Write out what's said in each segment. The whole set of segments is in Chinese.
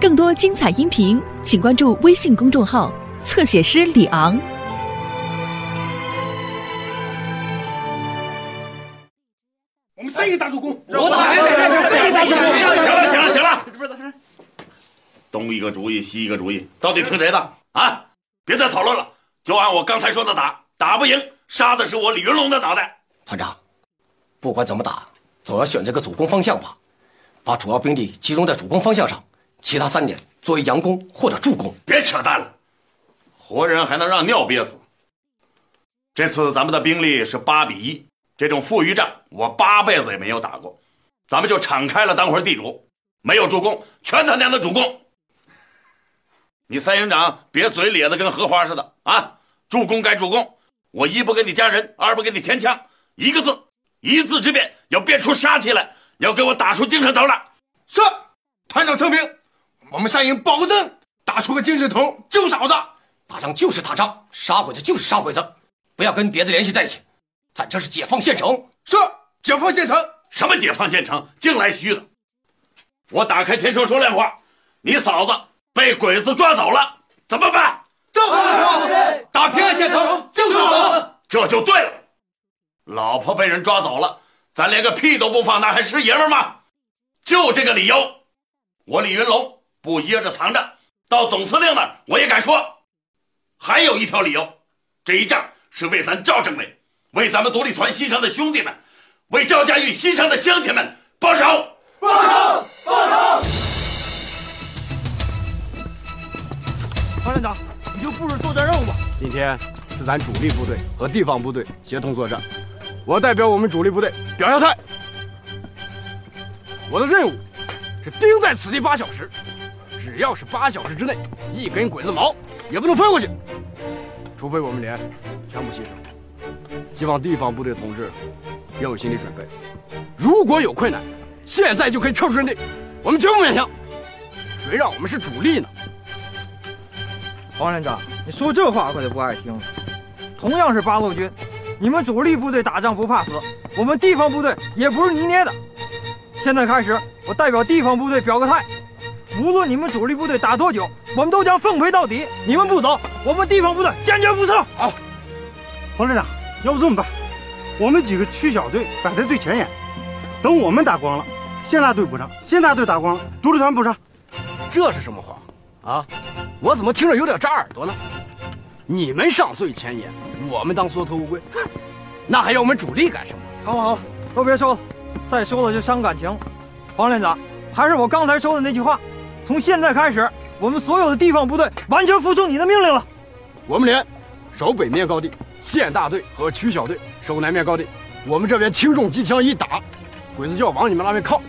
更多精彩音频，请关注微信公众号“侧写师李昂”。我们三个打主攻，我打，三个打主攻。行了，行了，行了。东一个主意，西一个主意，到底听谁的啊？别再讨论了，就按我刚才说的打。打不赢，杀的是我李云龙的脑袋。团长，不管怎么打，总要选这个主攻方向吧，把主要兵力集中在主攻方向上。其他三点作为佯攻或者助攻，别扯淡了。活人还能让尿憋死？这次咱们的兵力是八比一，这种富裕战我八辈子也没有打过。咱们就敞开了当回地主，没有助攻，全他娘的主攻。你三营长，别嘴咧的跟荷花似的啊！助攻该主攻，我一不给你加人，二不给你填枪，一个字，一字之变，要变出杀气来，要给我打出精神头来。是，团长，声明。我们三营保证打出个精神头救嫂子。打仗就是打仗，杀鬼子就是杀鬼子，不要跟别的联系在一起。咱这是解放县城，是解放县城，什么解放县城，净来虚的。我打开天窗说亮话，你嫂子被鬼子抓走了，怎么办？正好打平安县城，救嫂子。这就对了，老婆被人抓走了，咱连个屁都不放，那还是爷们吗？就这个理由，我李云龙。不掖着藏着，到总司令那儿我也敢说。还有一条理由，这一仗是为咱赵政委，为咱们独立团牺牲的兄弟们，为赵家峪牺牲的乡亲们报仇！报仇！报仇！团连长，你就布置作战任务吧。今天是咱主力部队和地方部队协同作战，我代表我们主力部队表下态。我的任务是盯在此地八小时。只要是八小时之内，一根鬼子毛也不能飞过去，除非我们连全部牺牲。希望地方部队同志要有心理准备，如果有困难，现在就可以撤出阵地，我们绝不勉强。谁让我们是主力呢？黄连长，你说这话我就不爱听了。同样是八路军，你们主力部队打仗不怕死，我们地方部队也不是泥捏的。现在开始，我代表地方部队表个态。无论你们主力部队打多久，我们都将奉陪到底。你们不走，我们地方部队坚决不撤。好，黄连长，要不这么办，我们几个区小队摆在最前沿，等我们打光了，县大队补上；县大队打光了，独立团补上。这是什么话啊？我怎么听着有点扎耳朵呢？你们上最前沿，我们当缩头乌龟，那还要我们主力干什么？好了好都别说了，再说了就伤感情。黄连长，还是我刚才说的那句话。从现在开始，我们所有的地方部队完全服从你的命令了。我们连守北面高地，县大队和区小队守南面高地。我们这边轻重机枪一打，鬼子就要往你们那边靠。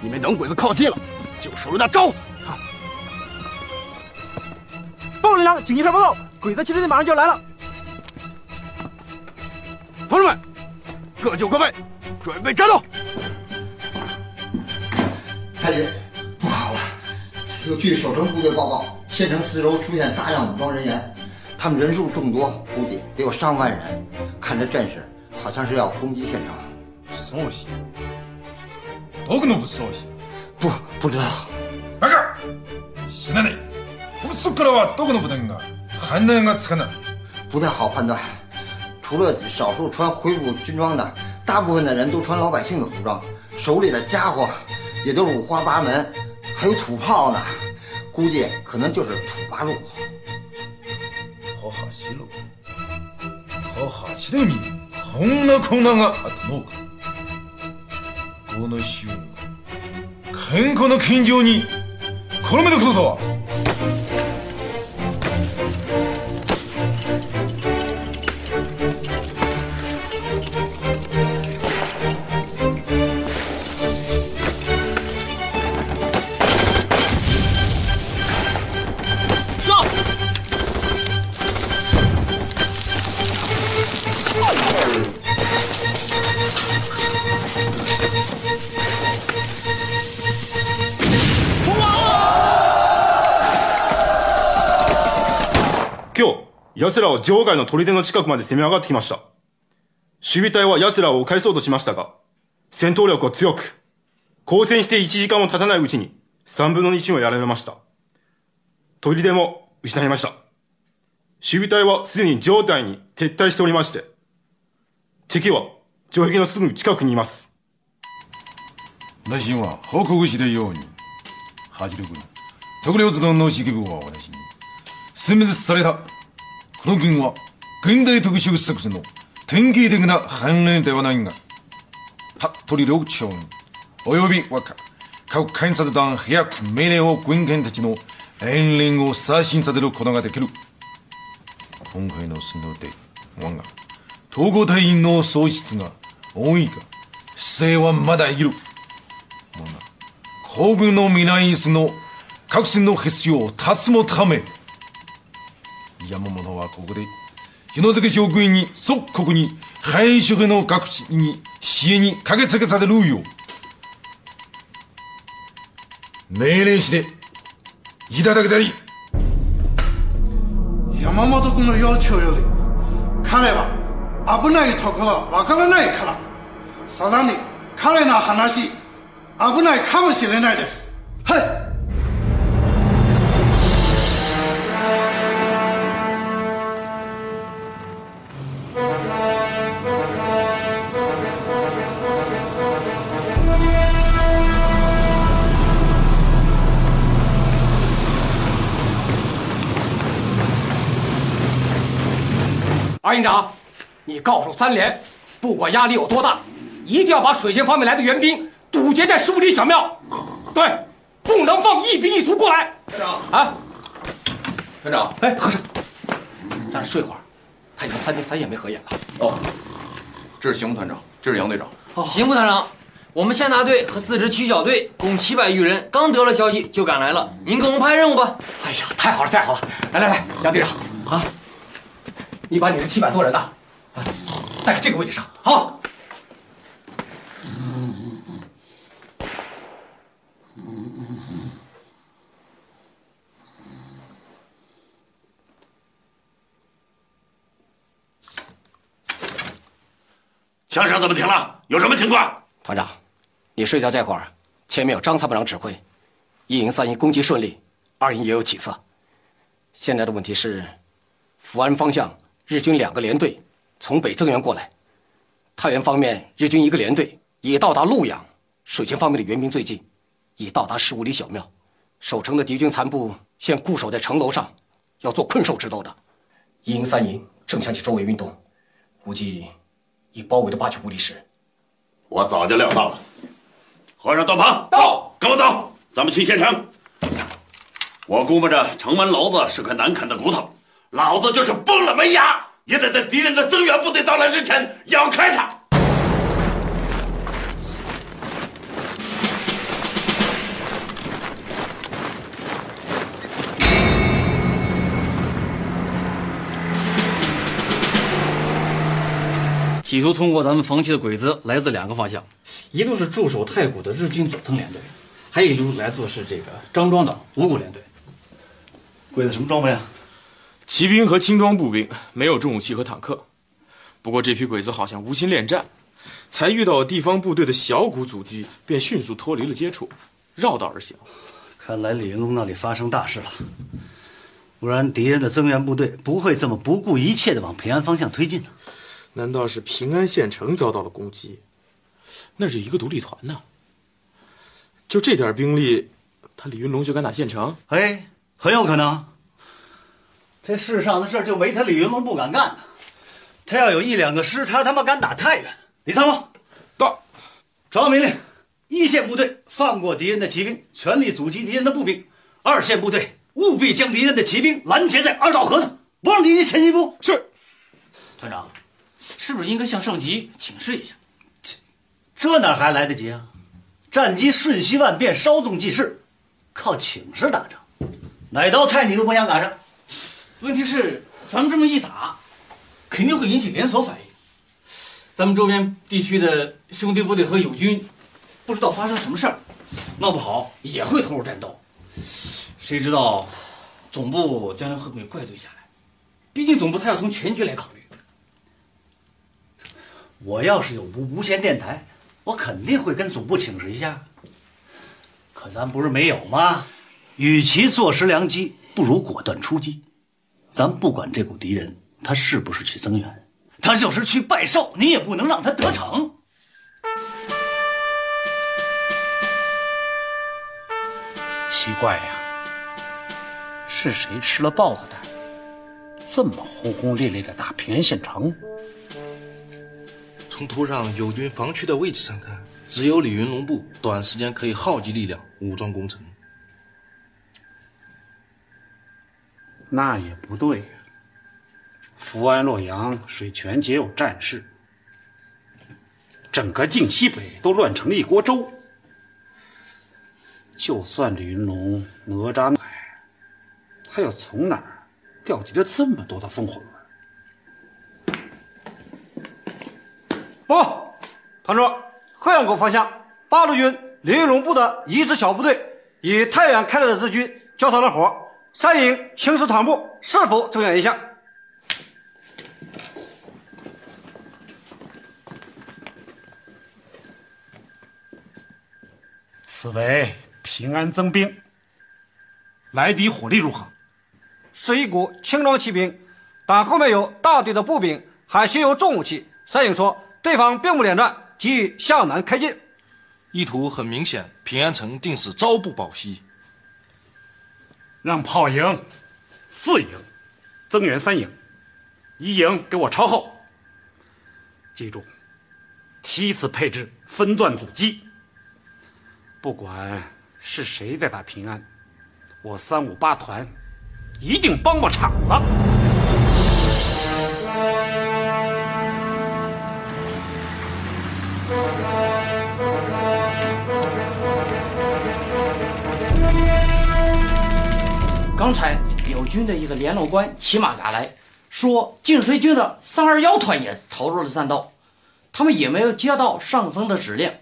你们等鬼子靠近了，就守着那招。呼。报告连长，紧急上报告，鬼子汽车队马上就要来了。同志们，各就各位，准备战斗。太君。据守城部队报告，县城四周出现大量武装人员，他们人数众多，估计得有上万人。看这阵势，好像是要攻击县城。什么？都可能不是东不，不知道。白哥，现在呢？我们说过了，都可能不能啊。还能啊？不可能。不太好判断。除了少数穿恢复军装的，大部分的人都穿老百姓的服装，手里的家伙，也都是五花八门。还有土炮呢，估计可能就是土八路、土七路、土七路你，空那空那个，我那修，看那看就你，可没得错。奴らは場外の砦の近くまで攻め上がってきました。守備隊は奴らを返そうとしましたが、戦闘力は強く、交戦して1時間も経たないうちに3分の1をやられました。砦も失いました。守備隊はすでに上内に撤退しておりまして、敵は城壁のすぐ近くにいます。内心は報告してように、八六軍、特領図の脳指揮部は私に、殲滅されたこの件は現代特殊作戦の典型的な反例ではないが服部領長員及び和歌各検察団役命令を軍艦たちの遠連を刷新させることができる今回の戦闘で我が統合隊員の喪失が多いが姿勢はまだいる我が皇軍の未来椅子の各戦の必要を足すもため山本はここで日野付職員に即刻に廃職の各地に支援に駆けつけされるよ命令していただきたい山本君の要求より彼は危ないところわからないからさらに彼の話危ないかもしれないですはい二营长，你告诉三连，不管压力有多大，一定要把水军方面来的援兵堵截在五里小庙。对，不能放一兵一卒过来。团长啊，团长，哎，和尚，让他睡会儿，他已经三天三夜没合眼了。哦，这是邢副团长，这是杨队长。哦，邢副团长，我们县大队和四支区小队共七百余人，刚得了消息就赶来了。您给我们派任务吧。哎呀，太好了，太好了！来来来，杨队长啊。你把你的七百多人呢，带到这个位置上，好。枪声怎么停了？有什么情况？团长，你睡觉这会儿，前面有张参谋长指挥，一营、三营攻击顺利，二营也有起色。现在的问题是，福安方向。日军两个联队从北增援过来，太原方面日军一个联队已到达陆阳。水泉方面的援兵最近已到达十五里小庙，守城的敌军残部现固守在城楼上，要做困兽之斗的。一营、三营正向起周围运动，估计已包围了八九不离十。我早就料到了。和尚段鹏到，跟我走，咱们去县城。我估摸着城门楼子是块难啃的骨头。老子就是崩了门牙，也得在敌人的增援部队到来之前咬开它。企图通过咱们防区的鬼子来自两个方向，一路是驻守太谷的日军佐藤联队，还有一路来自是这个张庄的五谷联队。鬼子什么装备啊？骑兵和轻装步兵没有重武器和坦克，不过这批鬼子好像无心恋战，才遇到地方部队的小股阻击，便迅速脱离了接触，绕道而行。看来李云龙那里发生大事了，不然敌人的增援部队不会这么不顾一切的往平安方向推进呢。难道是平安县城遭到了攻击？那是一个独立团呢，就这点兵力，他李云龙就敢打县城？哎，很有可能。这世上的事就没他李云龙不敢干的。他要有一两个师，他他妈敢打太原。李参谋到，传我命令：一线部队放过敌人的骑兵，全力阻击敌人的步兵；二线部队务必将敌人的骑兵拦截在二道河子，不让敌人前进一步。是团长，是不是应该向上级请示一下？这哪还来得及啊！战机瞬息万变，稍纵即逝，靠请示打仗，哪道菜你都不想赶上。问题是，咱们这么一打，肯定会引起连锁反应。咱们周边地区的兄弟部队和友军，不知道发生什么事儿，闹不好也会投入战斗。谁知道，总部将来会不会怪罪下来？毕竟总部他要从全局来考虑。我要是有无无线电台，我肯定会跟总部请示一下。可咱不是没有吗？与其坐失良机，不如果断出击。咱不管这股敌人他是不是去增援，他就是去拜寿，你也不能让他得逞。奇怪呀，是谁吃了豹子胆，这么轰轰烈烈的打平安县城？从图上友军防区的位置上看，只有李云龙部短时间可以耗集力量武装攻城。那也不对。呀、福安、洛阳、水泉皆有战事，整个晋西北都乱成了一锅粥。就算李云龙、哪吒，他要从哪儿调集了这么多的风火轮？报，团座，鹤阳沟方向，八路军李云龙部的一支小部队与太原开来的日军交上了火。三营轻师团部是否中要一项？此为平安增兵，来敌火力如何？是一股轻装骑兵，但后面有大队的步兵，还携有重武器。三营说，对方并不恋战，急于向南开进，意图很明显，平安城定是朝不保夕。让炮营、四营增援三营，一营给我抄后。记住，梯次配置，分段阻击。不管是谁在打平安，我三五八团一定帮过场子。刚才友军的一个联络官骑马赶来，说晋绥军的三二幺团也投入了战斗，他们也没有接到上峰的指令，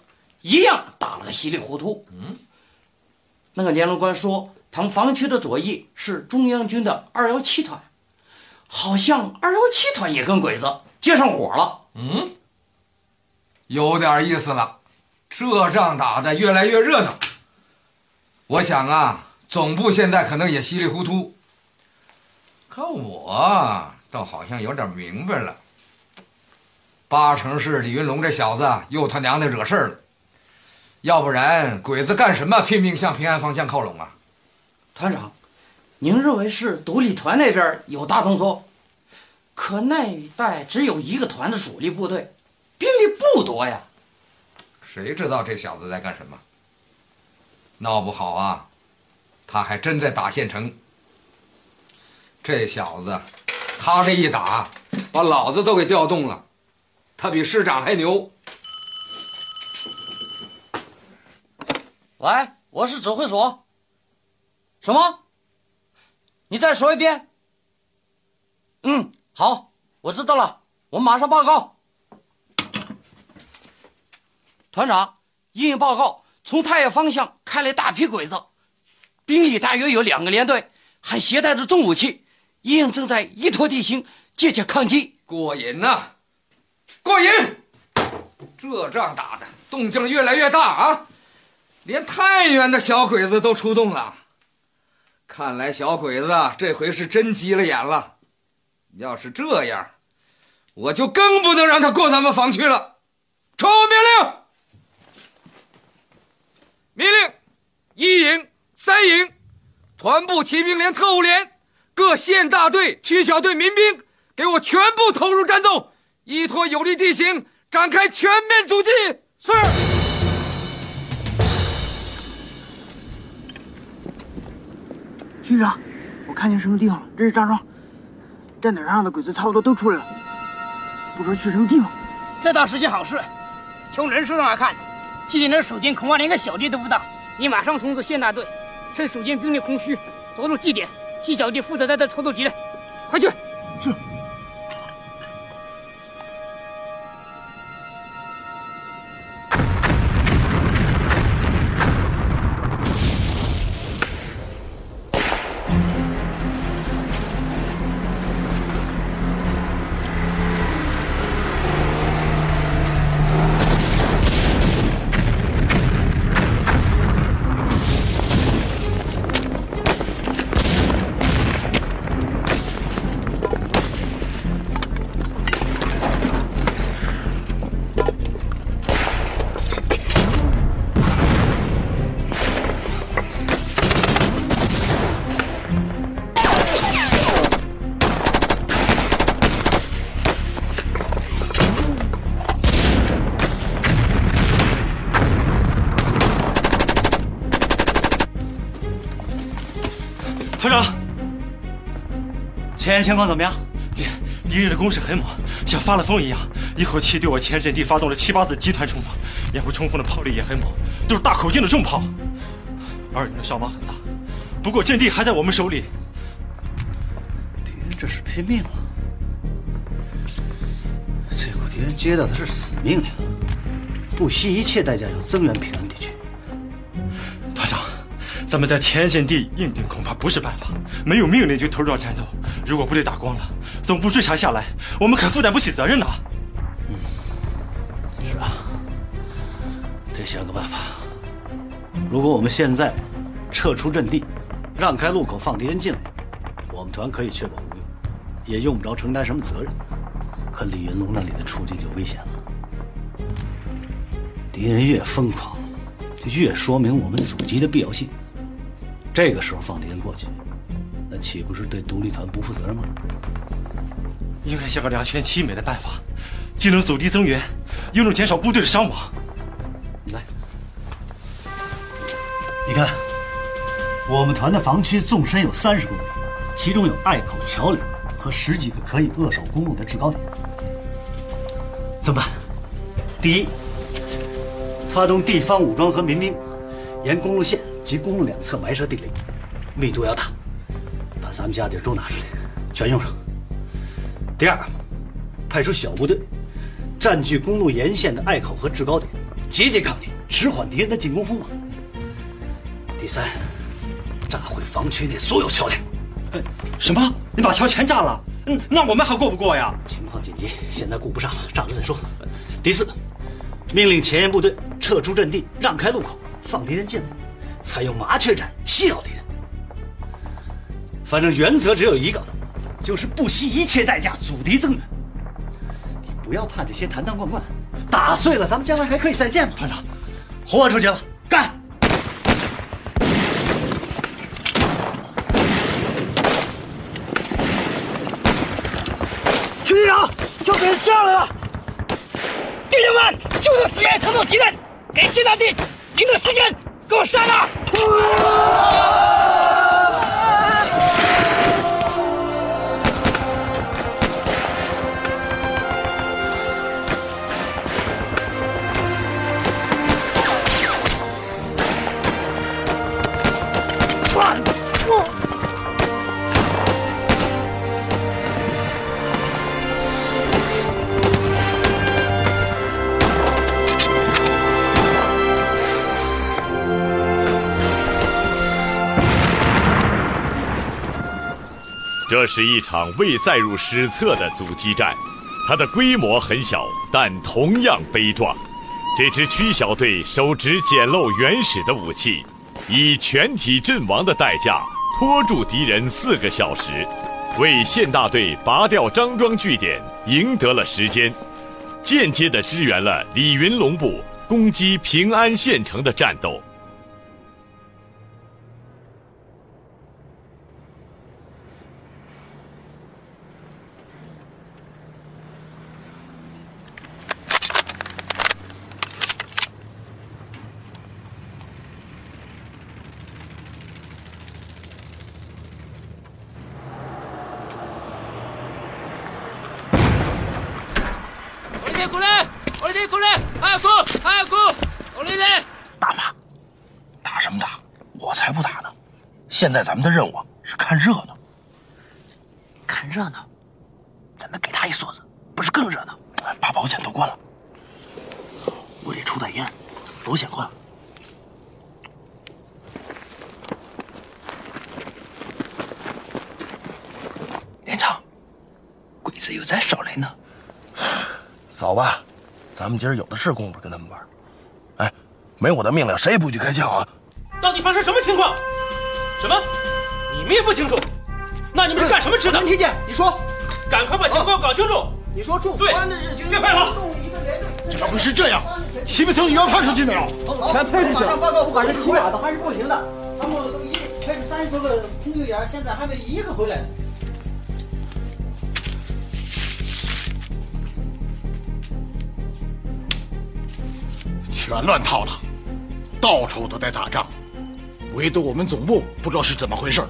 一样打了个稀里糊涂。嗯，那个联络官说，他们防区的左翼是中央军的二幺七团，好像二幺七团也跟鬼子接上火了。嗯，有点意思了，这仗打得越来越热闹。我想啊。总部现在可能也稀里糊涂，可我倒好像有点明白了，八成是李云龙这小子又他娘的惹事了，要不然鬼子干什么拼命向平安方向靠拢啊？团长，您认为是独立团那边有大动作？可那一带只有一个团的主力部队，兵力不多呀。谁知道这小子在干什么？闹不好啊！他还真在打县城。这小子，他这一打，把老子都给调动了。他比师长还牛。喂，我是指挥所。什么？你再说一遍。嗯，好，我知道了，我马上报告。团长，一报告，从太原方向开来大批鬼子。兵力大约有两个连队，还携带着重武器，一营正在依托地形，借机抗击。过瘾呐，过瘾！这仗打的动静越来越大啊，连太原的小鬼子都出动了。看来小鬼子这回是真急了眼了。要是这样，我就更不能让他过咱们防区了。传我命令，命令一营。三营、团部骑兵连、特务连、各县大队、区小队、民兵，给我全部投入战斗，依托有利地形展开全面阻击。是。区长，我看见什么地方了？这是张庄，站点上的鬼子差不多都出来了。不知去什么地方？这倒是件好事。从人数上来看，今天的守军恐怕连个小弟都不到。你马上通知县大队。趁守军兵力空虚，夺路祭奠，七小弟负责在这偷走敌人，快去！是。前沿情况怎么样？敌敌人的攻势很猛，像发了疯一样，一口气对我前阵地发动了七八次集团冲锋，掩护冲锋的炮力也很猛，都是大口径的重炮。二营的伤亡很大，不过阵地还在我们手里。敌人这是拼命啊！这股敌人接到的是死命令，不惜一切代价要增援平安地区。团长，咱们在前阵地硬顶恐怕不是办法，没有命令就投入到战斗。如果部队打光了，总部追查下来，我们可负担不起责任呐。嗯，是啊，得想个办法。如果我们现在撤出阵地，让开路口放敌人进来，我们团可以确保无用，也用不着承担什么责任。可李云龙那里的处境就危险了。敌人越疯狂，就越说明我们阻击的必要性。这个时候放敌人过去。那岂不是对独立团不负责任吗？应该想个两全其美的办法，既能阻击增援，又能减少部队的伤亡。来，你看，我们团的防区纵深有三十公里，其中有隘口、桥梁和十几个可以扼守公路的制高点。怎么办？第一，发动地方武装和民兵，沿公路线及公路两侧埋设地雷，密度要大。把咱们家底都拿出来，全用上。第二，派出小部队，占据公路沿线的隘口和制高点，节节抗击，迟缓敌人的进攻锋芒。第三，炸毁防区内所有桥梁。什么？你把桥全炸了？嗯，那我们还过不过呀？情况紧急，现在顾不上了，炸了再说。第四，命令前沿部队撤出阵地，让开路口，放敌人进来，采用麻雀战吸扰敌人。反正原则只有一个，就是不惜一切代价阻敌增援。你不要怕这些坛坛罐罐，打碎了咱们将来还可以再见嘛。团长，豁出去了，干！邱队长，小鬼子下来啊！弟兄们，就是死也要拖住敌人！给新大弟，赢得时间，给我杀了！这是一场未载入史册的阻击战，它的规模很小，但同样悲壮。这支区小队手执简陋原始的武器，以全体阵亡的代价拖住敌人四个小时，为县大队拔掉张庄据点赢得了时间，间接地支援了李云龙部攻击平安县城的战斗。现在咱们的任务是看热闹。看热闹，咱们给他一梭子，不是更热闹？把保险都关了。屋里抽袋烟，保险关了。连长，鬼子又在扫雷呢。走吧，咱们今儿有的是功夫跟他们玩。哎，没我的命令，谁也不许开枪啊！到底发生什么情况？什么？你们也不清楚？那你们是干什么吃的？能听见你说，赶快把情况搞清楚。你说驻武安的日军怎么会是这样？七八层烟派出去没有？全派出去了。马上报告，不管是骑马的还是步行的，他们都一开始三十多个空投员，现在还没一个回来。全乱套了，到处都在打仗。唯独我们总部不知道是怎么回事，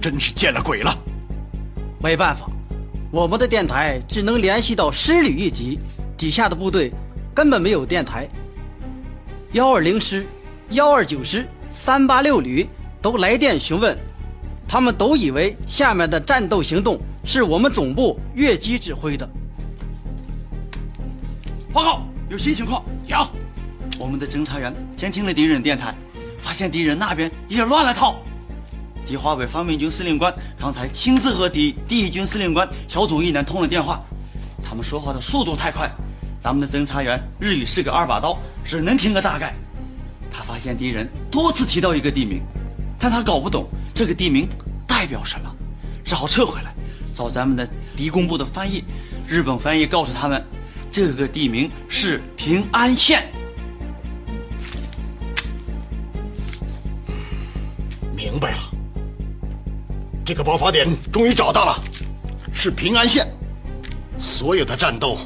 真是见了鬼了。没办法，我们的电台只能联系到师旅一级底下的部队，根本没有电台。幺二零师、幺二九师、三八六旅都来电询问，他们都以为下面的战斗行动是我们总部越级指挥的。报告有新情况。讲，我们的侦察员监听了敌人电台。发现敌人那边也乱了套，敌华北方面军司令官刚才亲自和敌第一军司令官小组义男通了电话，他们说话的速度太快，咱们的侦察员日语是个二把刀，只能听个大概。他发现敌人多次提到一个地名，但他搞不懂这个地名代表什么，只好撤回来找咱们的敌工部的翻译。日本翻译告诉他们，这个地名是平安县。明白了，这个爆发点终于找到了，是平安县，所有的战斗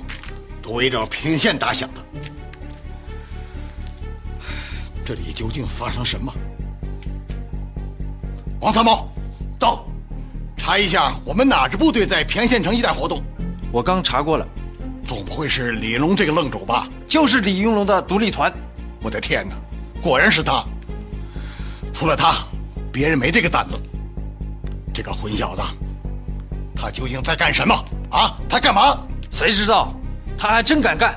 都围绕平安县打响的。这里究竟发生什么？王参谋，到，查一下我们哪支部队在平安县城一带活动。我刚查过了，总不会是李龙这个愣主吧？就是李云龙的独立团。我的天哪，果然是他。除了他。别人没这个胆子，这个混小子，他究竟在干什么啊？他干嘛？谁知道？他还真敢干，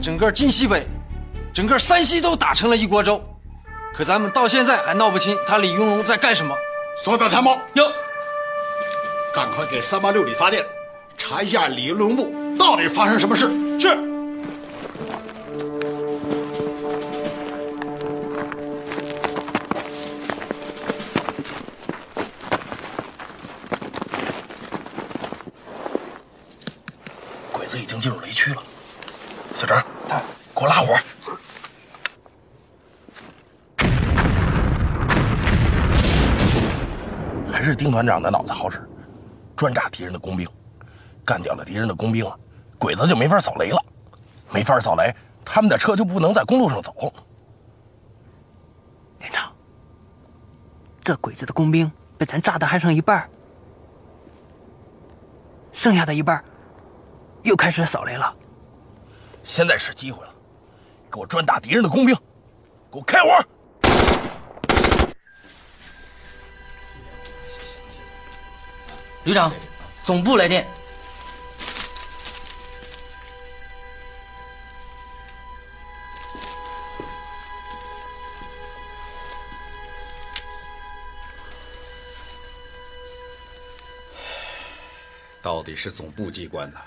整个晋西北，整个山西都打成了一锅粥，可咱们到现在还闹不清他李云龙在干什么。所长参谋，有，赶快给三八六旅发电，查一下李云龙部到底发生什么事。是。鬼子已经进入雷区了，小张，给我拉火！还是丁团长的脑子好使，专炸敌人的工兵，干掉了敌人的工兵，鬼子就没法扫雷了，没法扫雷，他们的车就不能在公路上走。这鬼子的工兵被咱炸的还剩一半，剩下的一半又开始扫雷了。现在是机会了，给我专打敌人的工兵，给我开火！旅长，总部来电。到底是总部机关呢，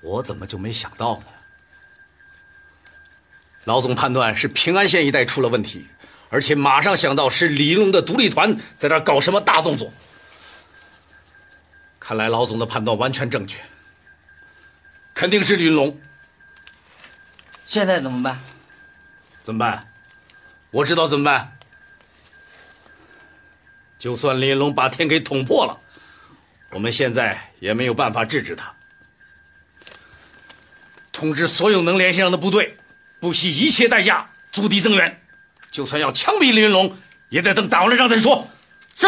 我怎么就没想到呢？老总判断是平安县一带出了问题，而且马上想到是李云龙的独立团在这搞什么大动作。看来老总的判断完全正确，肯定是李云龙。现在怎么办？怎么办？我知道怎么办。就算李云龙把天给捅破了。我们现在也没有办法制止他。通知所有能联系上的部队，不惜一切代价阻敌增援。就算要枪毙李云龙，也得等打完了仗再说。是。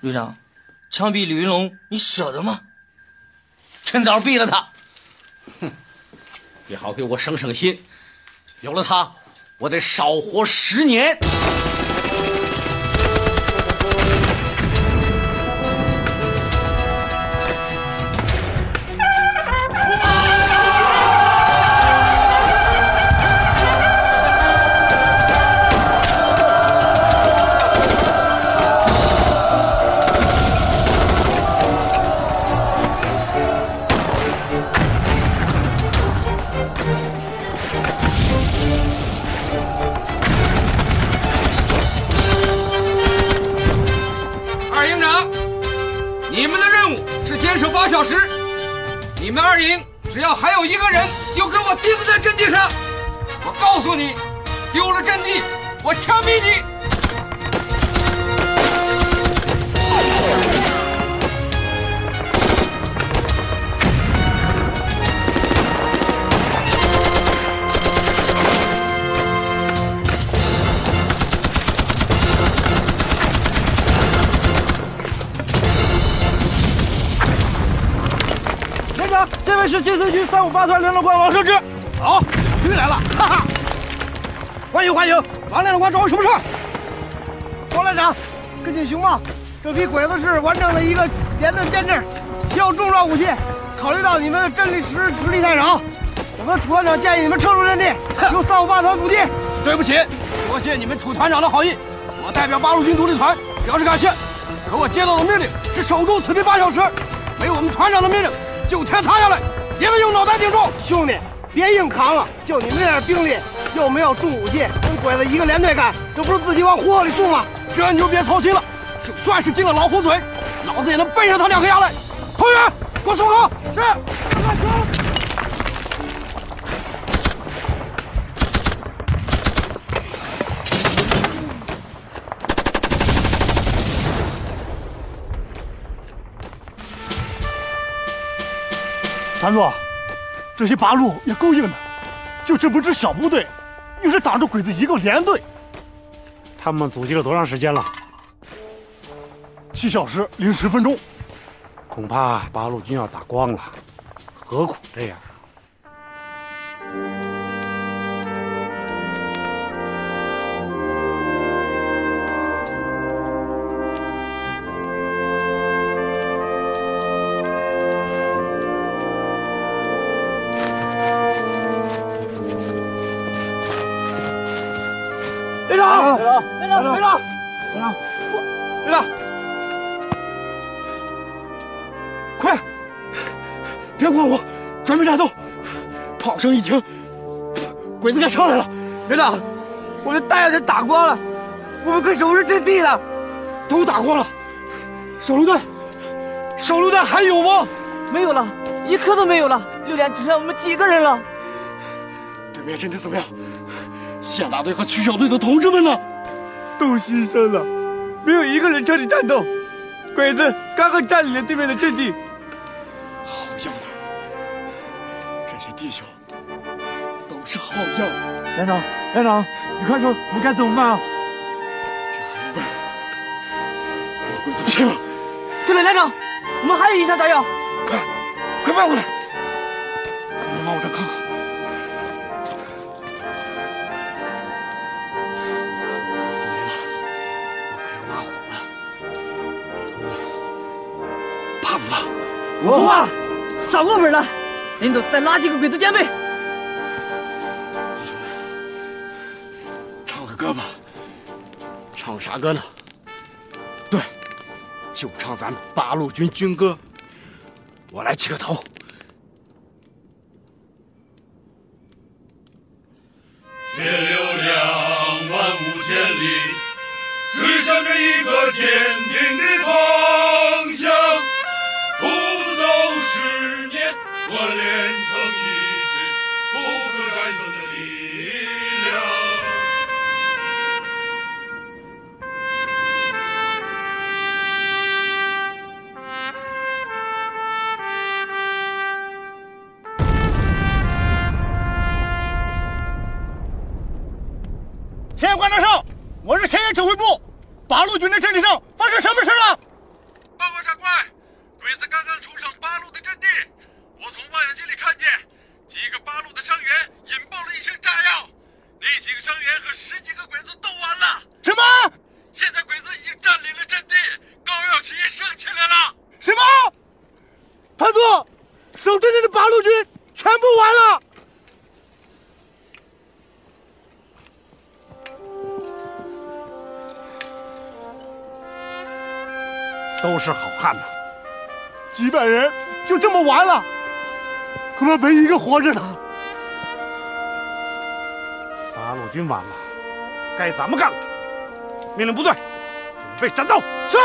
旅长，枪毙李云龙，你舍得吗？趁早毙了他。哼，也好给我省省心。有了他，我得少活十年。就给我盯在阵地上！我告诉你，丢了阵地，我枪毙你！是新四军三五八团联络官王胜之，好，军来了，哈哈，欢迎欢迎，王连长官找我什么事儿？王连长，根据情报，这批鬼子是完整的一个连的编制，需要重装武器，考虑到你们的阵地实实力太少，我们楚团长建议你们撤出阵地，由三五八团阻击。对不起，多谢你们楚团长的好意，我代表八路军独立团表示感谢。可我接到的命令是守住此地八小时，没我们团长的命令，就天塌下来。也得用脑袋顶住，兄弟，别硬扛了。就你们这点兵力，又没有重武器，跟鬼子一个连队干，这不是自己往火里送吗？这你就别操心了。就算是进了老虎嘴，老子也能背上他两颗牙来。彭远，给我松口。是，大哥。团座，这些八路也够硬的，就这么支小部队，硬是挡住鬼子一个连队。他们阻击了多长时间了？七小时零十分钟，恐怕八路军要打光了，何苦这样？小声一听，鬼子该上来了。连长，我的弹药都打光了，我们可守住阵地了。都打光了，手榴弹，手榴弹还有吗？没有了，一颗都没有了。六连只剩我们几个人了。对面阵地怎么样？县大队和区小队的同志们呢？都牺牲了，没有一个人彻底战斗。鬼子刚刚占领了对面的阵地。好样的，这些弟兄。是好药，连长，连长，你快说，我们该怎么办啊？这孩子，跟鬼子拼了！对了，连长，我们还有一箱炸药，快，快搬过来！你们往我这看看。物资没拉火吧。怕不怕？不怕！赚过本了，临走再拉几个鬼子垫背。啥歌呢？对，就唱咱八路军军歌。我来起个头。血流两万五千里，指向着一个坚定的方向。苦斗十年，锻炼成。一。前沿观察哨，我是前沿指挥部，八路军的阵地上发生什么事了？报告长官，鬼子刚刚冲上八路的阵地，我从望远镜里看见几个八路的伤员引爆了一些炸药，那几个伤员和十几个鬼子都完了。什么？现在鬼子已经占领了阵地，高耀旗升起来了。什么？团座，守阵地的八路军全部完了。都是好汉呐！几百人就这么完了，恐怕没一个活着的。八路军完了，该咱们干了！命令部队准备战斗。是。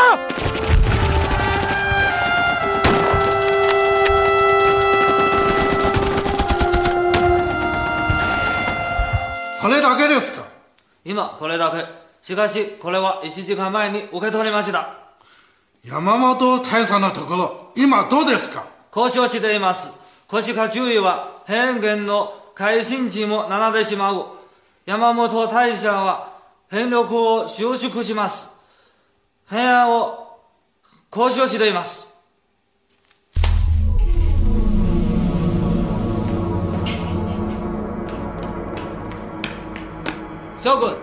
これだけですか。今、これだけ。しかし、これは一時間前にお受け取りました。山本大佐のところ、今どうですか交渉しています。腰か注意は、変幻の改心地も並んでしまう。山本大社は、辺力を収縮します。平安を交渉しています。諸君、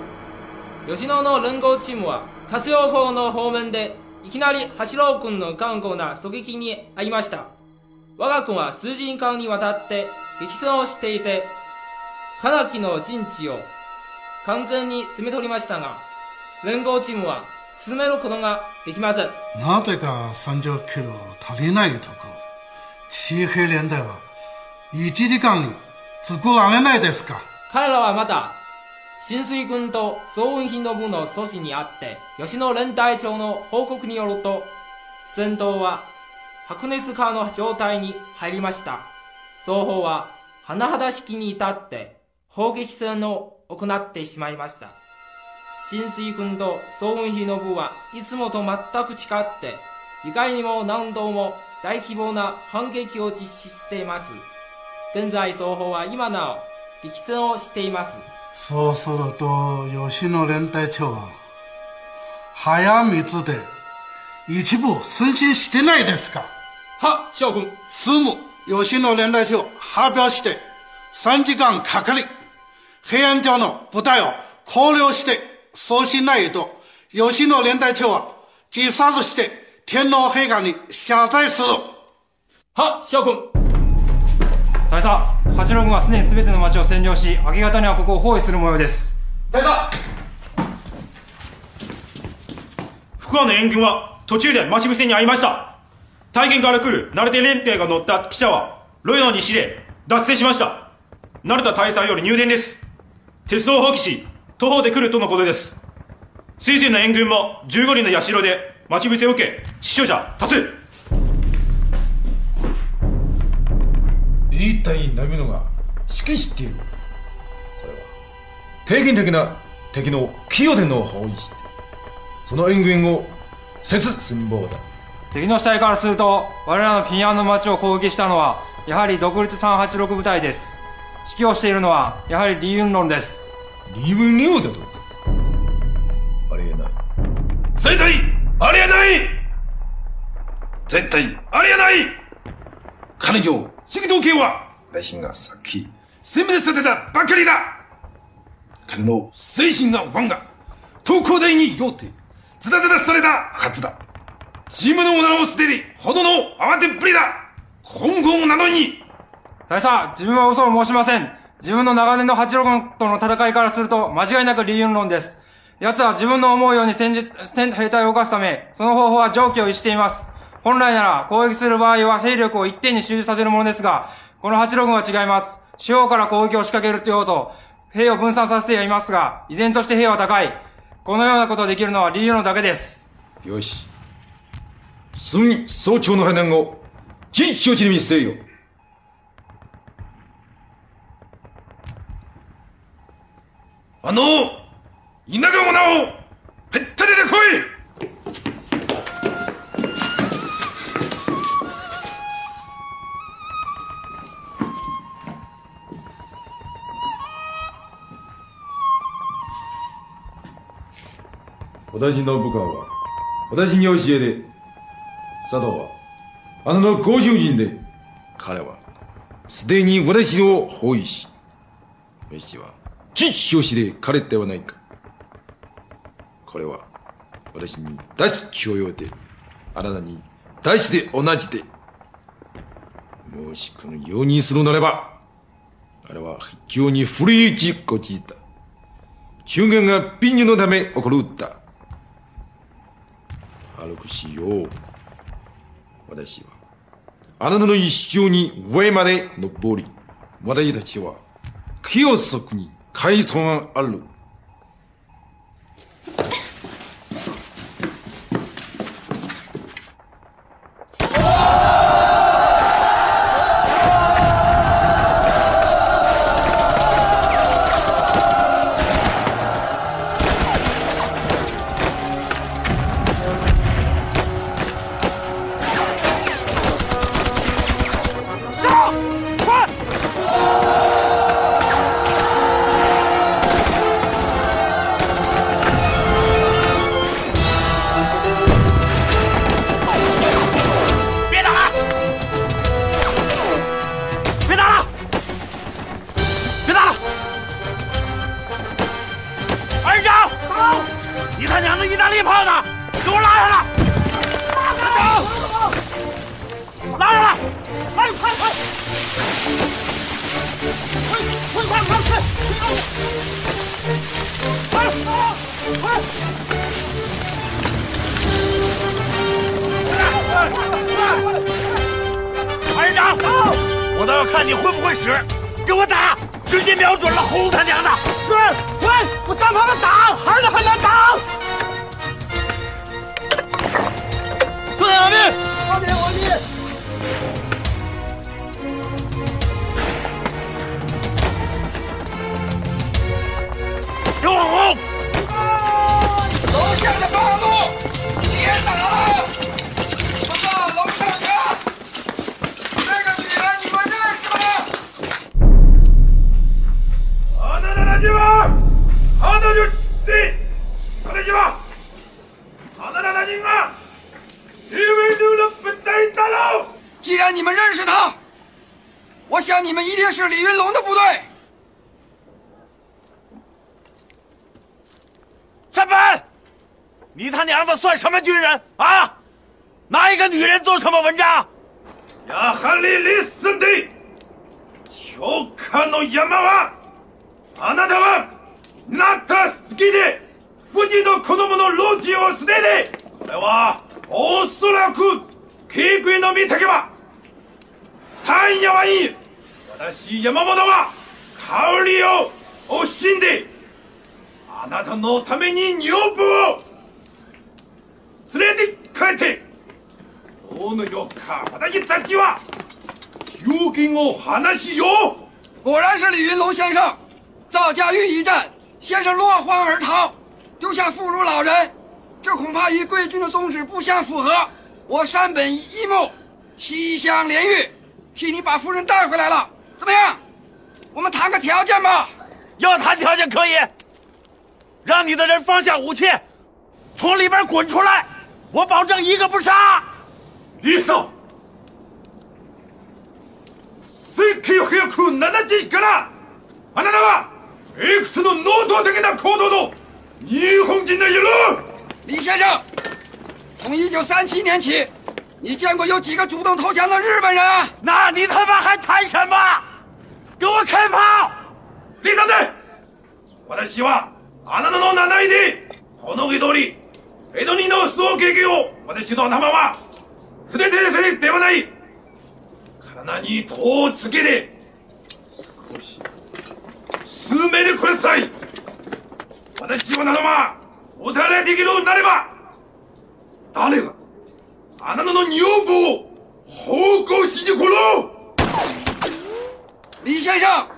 吉野の連合チームは、活用法の方面でいきなり八郎君の頑固な狙撃に遭いました。我が君は数人間にわたって激走していて、カナキの陣地を完全に攻め取りましたが、連合チームは進めることができません。なぜか30キロ足りないところ、地平連隊は1時間に作られないですか彼らはまだ浸水軍と総運費の部の阻止にあって、吉野連隊長の報告によると、戦闘は白熱化の状態に入りました。双方は甚だ式に至って砲撃戦を行ってしまいました。浸水軍と総運費の部はいつもと全く違って、意外にも何度も大規模な反撃を実施しています。現在双方は今なお激戦をしています。そうすると吉野連隊長は早水で一部推進してないですかは将軍すぐ吉野連隊長発表して3時間かかり平安城の部隊を考慮してそうしないと吉野連隊長は自殺して天皇陛下に謝罪するは将軍大佐八郎軍はすでに全ての町を占領し明け方にはここを包囲する模様です大佐福和の援軍は途中で待ち伏せに遭いました大元から来る成田連邦が乗った汽車はロイの西で脱線しました成田大佐より入電です鉄道を放棄し徒歩で来るとのことです水仙の援軍も15人の社で待ち伏せを受け死傷者多数一体波野が指揮しているこれは平均的な敵の用での包囲してその援軍をせず寸法だ敵の死体からすると我らの平安の町を攻撃したのはやはり独立386部隊です指揮をしているのはやはり李雲論です李雲龍だとありえない絶対ありえない絶対ありえない彼女、赤道系は、内心がさっき、殲滅されたばかりだ彼の精神がワンが、東工大に用て、ズらズらされたはずだ。チームの女のすでに、ほどの慌てっぷりだ今後なのに大佐、自分は嘘を申しません。自分の長年の八郎軍との戦いからすると、間違いなく理由論です。奴は自分の思うように戦術、戦、兵隊を動かすため、その方法は常軌を逸しています。本来なら攻撃する場合は勢力を一点に集中させるものですが、この八六軍は違います。四方から攻撃を仕掛けるというと、兵を分散させてやりますが、依然として兵は高い。このようなことができるのは理由のだけです。よし。すぐに早朝の判断を、非承知に見せよ。あの、田舎者を、ぺへったりで来い私の部下は私に教えで佐藤はあなたのご主人で彼はすでに私を包囲し飯は父表紙で彼ではないかこれは私に出し強要であなたに出しで同じでもしこのようにするならばあれは非常に古い事故だ。中間が貧乳のため起こるった。歩くしよう。私は、あなたの一生に上まで登り、私たちは、清足に回答がある。意大利炮呢？给我拉上来！排长，拉上来！快快快快快！快！！排长，我倒要看你会不会使！给我打！直接瞄准了！轰他娘的！是，快！我三炮子挡，孩子还能挡！放我命！放我命！给网红，楼下的八路，别打了！告，楼的人，个女人你们认识吗？啊，那进来！啊，那就进。既然你们认识他，我想你们一定是李云龙的部队。山本，你他娘的算什么军人啊？拿一个女人做什么文章？亚哈里里つで、丘から亚山は、あなたは、懐かしいで、富士の子供のロジを捨てで、これはおそらく。K 国の私山本は香りをしんで、あなたのためにを連れて帰って。どうのよか、私たちはを話しよ。果然是李云龙先生。赵家峪一战，先生落荒而逃，丢下妇孺老人，这恐怕与贵军的宗旨不相符合。我山本一木、西乡莲玉替你把夫人带回来了，怎么样？我们谈个条件吧。要谈条件可以，让你的人放下武器，从里边滚出来，我保证一个不杀。李了。李先生。从一九三七年起，你见过有几个主动投降的日本人？那你他妈还谈什么？给我开炮！李三队，我的希望。あなたの難易でこの総理、エドニの素敵用、私の名はすでにではない。かに頭つけて少し数名でください。私の名は敵なれば。打累了，俺那那那牛不，好狗稀里咕噜。李先生，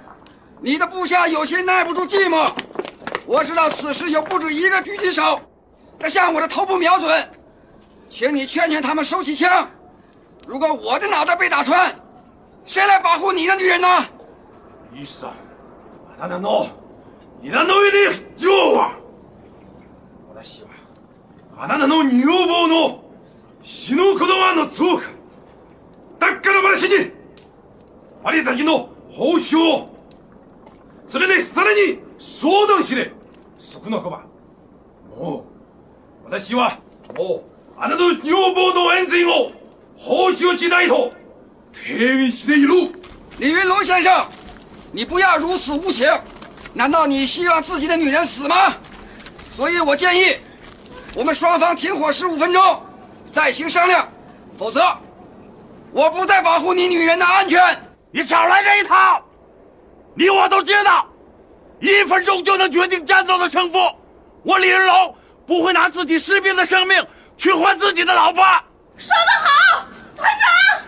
你的部下有些耐不住寂寞。我知道此时有不止一个狙击手，在向我的头部瞄准，请你劝劝他们收起枪。如果我的脑袋被打穿，谁来保护你的女人呢？伊三，俺那那那，你那那一得救我。我的希望。あなたの女房の死ぬ子供の強く脱下の話にありたきの報酬をそれでさらに相談しれそこの子はもう私はもうあなたの女房の安全を報酬しないと提言している李云龙先生你不要如此无情难道你希望自己的女人死吗所以我建议我们双方停火十五分钟，再行商量，否则，我不再保护你女人的安全。你少来这一套，你我都知道，一分钟就能决定战斗的胜负。我李云龙不会拿自己士兵的生命去换自己的老婆。说得好，团长，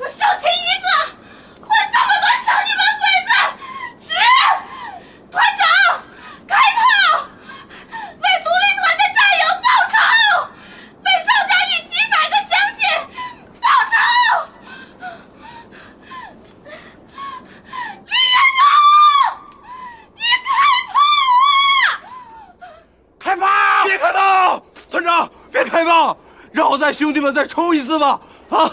我小秦一个换这么多小日本鬼子值。团长，开炮。大吧，让我带兄弟们再冲一次吧！啊。